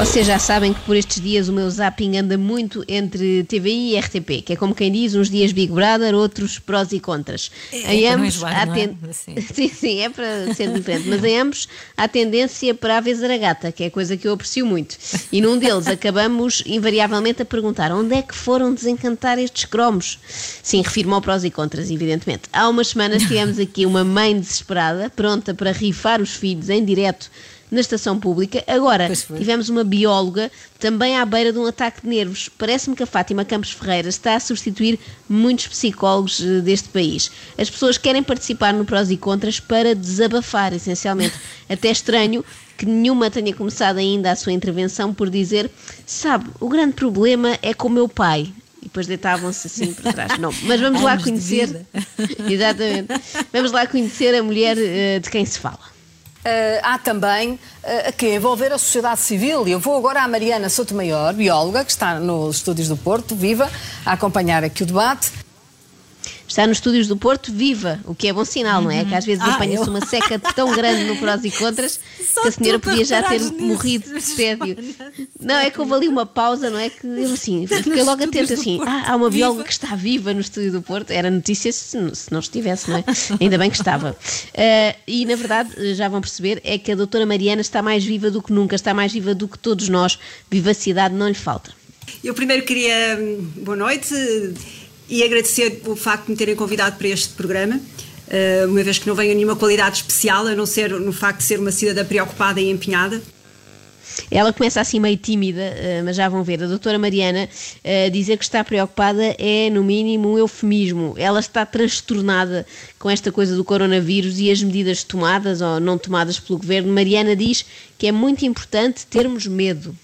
Vocês já sabem que por estes dias o meu zapping anda muito entre TVI e RTP, que é como quem diz, uns dias Big Brother, outros prós e contras. É, em para não ambos enjoar, há é? Assim. Sim, sim, é para ser diferente, mas em ambos há tendência para a vez gata, que é coisa que eu aprecio muito. E num deles acabamos invariavelmente a perguntar onde é que foram desencantar estes cromos? Sim, refiro-me ao prós e contras, evidentemente. Há umas semanas tivemos aqui uma mãe desesperada, pronta para rifar os filhos em direto na estação pública. Agora, tivemos uma bióloga também à beira de um ataque de nervos. Parece-me que a Fátima Campos Ferreira está a substituir muitos psicólogos eh, deste país. As pessoas querem participar no prós e contras para desabafar, essencialmente. Até estranho que nenhuma tenha começado ainda a sua intervenção por dizer: Sabe, o grande problema é com o meu pai. E depois deitavam-se assim para trás. Não, mas vamos lá Anos de conhecer. Exatamente. Vamos lá conhecer a mulher eh, de quem se fala. Eh, há também uh, que envolver a sociedade civil. E eu vou agora à Mariana Sotomayor, bióloga, que está nos estúdios do Porto, viva, a acompanhar aqui o debate. Está nos estúdios do Porto, viva, o que é bom sinal, não é? Que às vezes Ah, apanha-se eu- uma seca tão grande no prós e contras Só que a senhora podia já ter nisso, morrido de tédio. Não, é que houve ali uma pausa, não é? Que eu assim, fiquei logo atenta assim, Porto, ah, há uma bióloga viva. que está viva no estúdio do Porto. Era notícia se, não- se não estivesse, não é? Ainda bem que estava. Ah, e na verdade, já vão perceber, é que a doutora Mariana está mais viva do que nunca, está mais viva do que todos nós. Vivacidade não lhe falta. Eu primeiro queria, hum, boa noite, e agradecer o facto de me terem convidado para este programa, eh, uma vez que não venho nenhuma qualidade especial, a não ser no facto de ser uma cidadã preocupada e empenhada. Ela começa assim meio tímida, eh, mas já vão ver. A doutora Mariana eh, dizer que está preocupada é, no mínimo, um eufemismo. Ela está transtornada com esta coisa do coronavírus e as medidas tomadas ou não tomadas pelo governo. Mariana diz que é muito importante termos medo.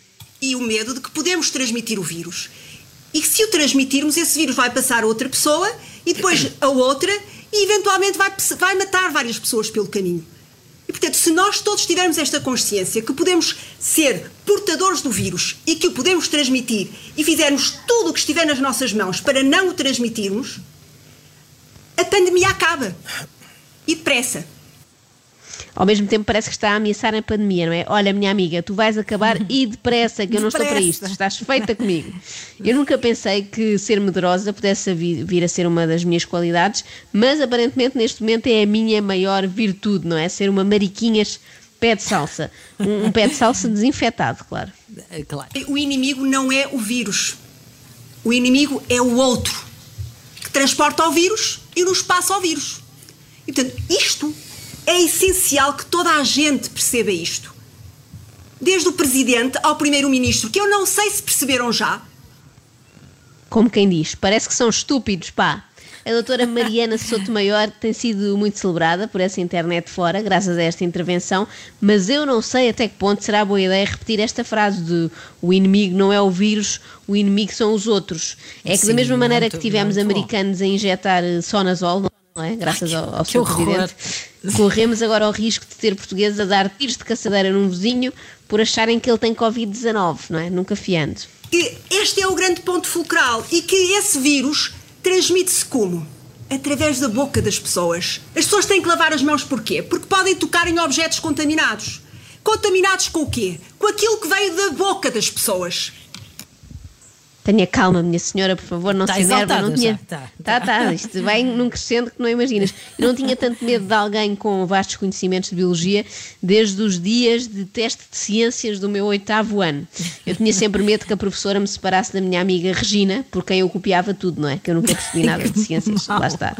E o medo de que podemos transmitir o vírus. E que se o transmitirmos, esse vírus vai passar a outra pessoa e depois a outra e eventualmente vai, vai matar várias pessoas pelo caminho. E portanto, se nós todos tivermos esta consciência que podemos ser portadores do vírus e que o podemos transmitir e fizermos tudo o que estiver nas nossas mãos para não o transmitirmos, a pandemia acaba. E depressa. Ao mesmo tempo parece que está a ameaçar a pandemia, não é? Olha, minha amiga, tu vais acabar e depressa, que eu não estou para isto, Depressa. estás feita comigo. Eu nunca pensei que ser medrosa pudesse vi- vir a ser uma das minhas qualidades, mas aparentemente neste momento é a minha maior virtude, não é? Ser uma mariquinhas pé de salsa. Um, um pé de salsa desinfetado, claro. É, Claro. O inimigo não é o vírus. O inimigo é o outro, que transporta o vírus e nos passa ao vírus. E, portanto, isto é essencial que toda a gente perceba isto. Desde o presidente ao primeiro-ministro, que eu não sei se perceberam já, Como quem diz, parece que são estúpidos, pá. A doutora Mariana Sotomayor tem sido muito celebrada por essa internet fora, graças a esta intervenção, mas eu não sei até que ponto será boa ideia repetir esta frase de o inimigo não é o vírus, o inimigo são os outros. É que da Sim, mesma maneira muito- que tivemos muito bom. americanos a injetar eh, sonazol, não é? Graças ao, ao que horror. presidente, corremos agora o risco de ter portugueses a dar tiros de caçadeira num vizinho por acharem que ele tem Covid-19, não é? Nunca fiando. que este é o grande ponto fulcral e que esse vírus transmite-se como? Através da boca das pessoas. As pessoas têm que lavar as mãos porquê? Porque podem tocar em objetos contaminados. Contaminados com o quê? Com aquilo que veio da boca das pessoas. Tenha calma, minha senhora, por favor, não Está se exaltada Não tinha... já, tá, tá, tá, isto vai num crescendo que não imaginas. Eu não tinha tanto medo de alguém com vastos conhecimentos de biologia desde os dias de teste de ciências do meu oitavo ano. Eu tinha sempre medo que a professora me separasse da minha amiga Regina, por quem eu copiava tudo, não é? Que eu nunca percebi nada de ciências. Lá está.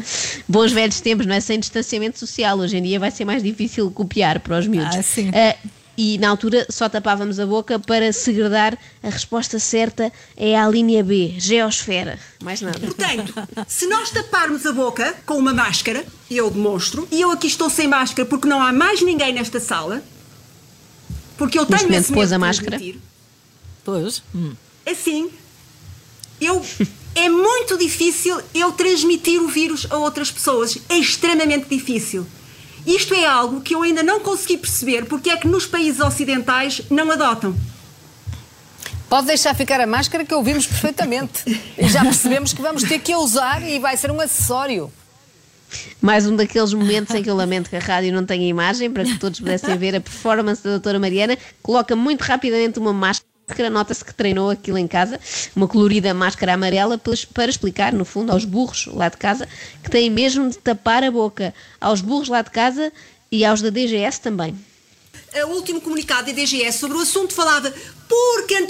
Bons velhos tempos, não é? Sem distanciamento social. Hoje em dia vai ser mais difícil copiar para os miúdos. Ah, sim. Ah, e na altura só tapávamos a boca para segredar a resposta certa é a linha B, geosfera. Mais nada. Portanto, se nós taparmos a boca com uma máscara, e eu demonstro, e eu aqui estou sem máscara porque não há mais ninguém nesta sala, porque eu Neste tenho esse pôs medo a de máscara? transmitir. Pois. Hum. assim, eu é muito difícil eu transmitir o vírus a outras pessoas. É extremamente difícil. Isto é algo que eu ainda não consegui perceber porque é que nos países ocidentais não adotam. Pode deixar ficar a máscara que ouvimos perfeitamente. E já percebemos que vamos ter que a usar e vai ser um acessório. Mais um daqueles momentos em que eu lamento que a rádio não tenha imagem para que todos pudessem ver a performance da doutora Mariana. Coloca muito rapidamente uma máscara, nota-se que treinou aquilo em casa, uma colorida máscara amarela para explicar, no fundo, aos burros lá de casa que têm mesmo de tapar a boca. Aos burros lá de casa e aos da DGS também. O último comunicado da DGS sobre o assunto falava porque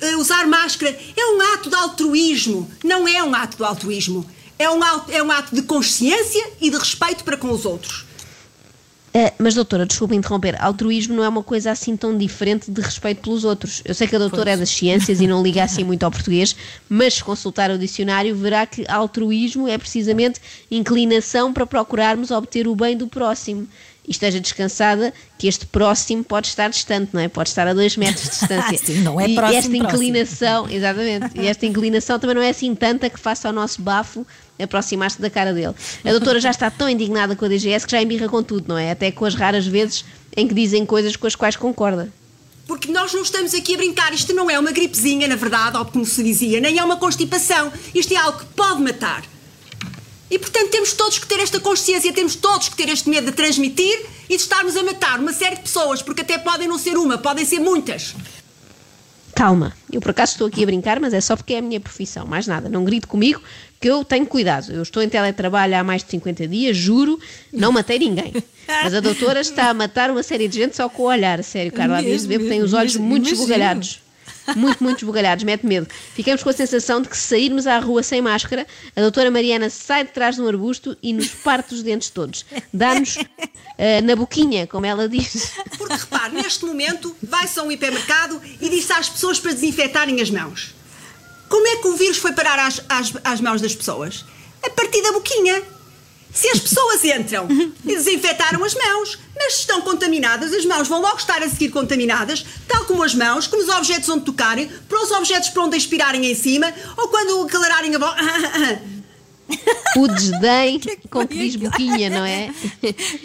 eh, usar máscara é um ato de altruísmo. Não é um ato de altruísmo. É um, é um ato de consciência e de respeito para com os outros. Uh, mas, doutora, desculpe interromper, altruísmo não é uma coisa assim tão diferente de respeito pelos outros. Eu sei que a doutora pois. é das ciências e não liga assim muito ao português, mas se consultar o dicionário verá que altruísmo é precisamente inclinação para procurarmos obter o bem do próximo e esteja descansada que este próximo pode estar distante, não é? Pode estar a dois metros de distância. Sim, não é e próximo, esta inclinação, próximo. exatamente, e esta inclinação também não é assim tanta que faça ao nosso bafo aproximar-se da cara dele. A doutora já está tão indignada com a DGS que já embirra com tudo, não é? Até com as raras vezes em que dizem coisas com as quais concorda. Porque nós não estamos aqui a brincar, isto não é uma gripezinha, na verdade, ou como se dizia, nem é uma constipação. Isto é algo que pode matar. E portanto temos todos que ter esta consciência, temos todos que ter este medo de transmitir e de estarmos a matar uma série de pessoas, porque até podem não ser uma, podem ser muitas. Calma, eu por acaso estou aqui a brincar, mas é só porque é a minha profissão, mais nada. Não grite comigo, que eu tenho cuidado. Eu estou em teletrabalho há mais de 50 dias, juro, não matei ninguém. Mas a doutora está a matar uma série de gente só com o olhar, sério, Carla. Mesmo, mesmo, tem os olhos mesmo, muito esbugalhados muito, muito esbugalhados, mete medo. Ficamos com a sensação de que se sairmos à rua sem máscara, a doutora Mariana sai de trás de um arbusto e nos parte os dentes todos. Dá-nos uh, na boquinha, como ela diz. Porque repare, neste momento vai-se a um hipermercado e diz às pessoas para desinfetarem as mãos. Como é que o vírus foi parar às, às, às mãos das pessoas? A partir da boquinha. Se as pessoas entram e desinfetaram as mãos, mas estão contaminadas, as mãos vão logo estar a seguir contaminadas, tal como as mãos, como os objetos onde tocarem, para os objetos para onde expirarem em cima, ou quando aclararem a voz. o desdém com que diz boquinha, não é?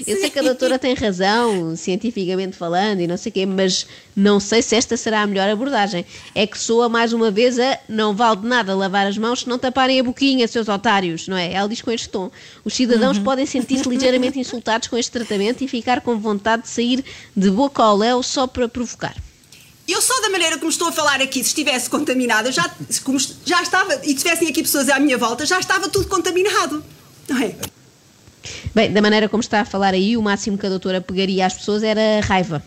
Eu sei que a doutora tem razão, cientificamente falando, e não sei o quê, mas não sei se esta será a melhor abordagem. É que soa mais uma vez a não vale de nada lavar as mãos se não taparem a boquinha, seus otários, não é? Ela diz com este tom. Os cidadãos uhum. podem sentir-se ligeiramente insultados com este tratamento e ficar com vontade de sair de boca ao léu só para provocar. Eu só da maneira como estou a falar aqui, se estivesse contaminada, já, como, já estava, e tivessem aqui pessoas à minha volta, já estava tudo contaminado. Não é? Bem, da maneira como está a falar aí, o máximo que a doutora pegaria às pessoas era raiva.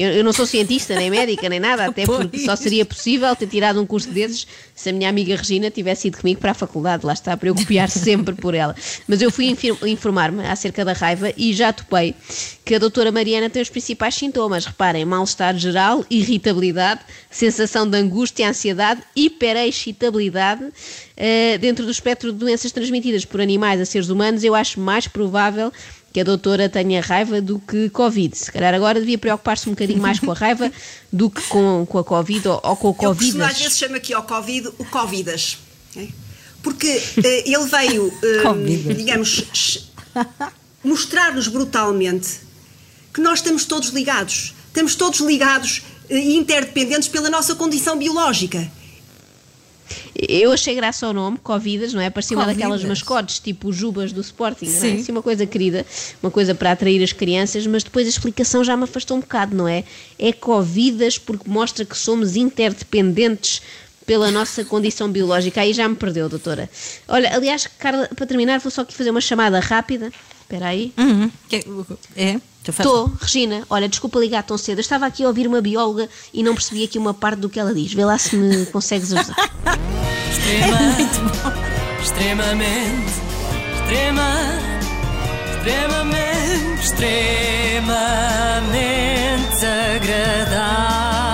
Eu, eu não sou cientista, nem médica, nem nada, até porque só seria possível ter tirado um curso desses se a minha amiga Regina tivesse ido comigo para a faculdade, lá está, para eu copiar sempre por ela. Mas eu fui informar-me acerca da raiva e já topei que a doutora Mariana tem os principais sintomas. Reparem, mal-estar geral, irritabilidade, sensação de angústia, ansiedade, hiperexcitabilidade. Uh, dentro do espectro de doenças transmitidas por animais a seres humanos, eu acho mais provável que a doutora tenha raiva do que Covid. Se calhar agora devia preocupar-se um bocadinho mais com a raiva do que com, com a Covid ou, ou com o Covid. Eu às vezes chama aqui ao Covid o Covidas. Porque uh, ele veio, uh, digamos, mostrar-nos brutalmente que nós estamos todos ligados. Estamos todos ligados e uh, interdependentes pela nossa condição biológica. Eu achei graça ao nome, Covidas, não é? Parecia uma daquelas mascotes, tipo Jubas do Sporting, Sim. não é? Assim, uma coisa querida, uma coisa para atrair as crianças, mas depois a explicação já me afastou um bocado, não é? É Covidas porque mostra que somos interdependentes pela nossa condição biológica. Aí já me perdeu, doutora. Olha, aliás, Carla, para terminar, vou só aqui fazer uma chamada rápida. Espera aí. Uhum. É? Estou, Regina. Olha, desculpa ligar tão cedo. Eu estava aqui a ouvir uma bióloga e não percebi aqui uma parte do que ela diz. Vê lá se me consegues ajudar. Extrema, é muito bom. Extremamente, extrema, extremamente, extremamente agradável.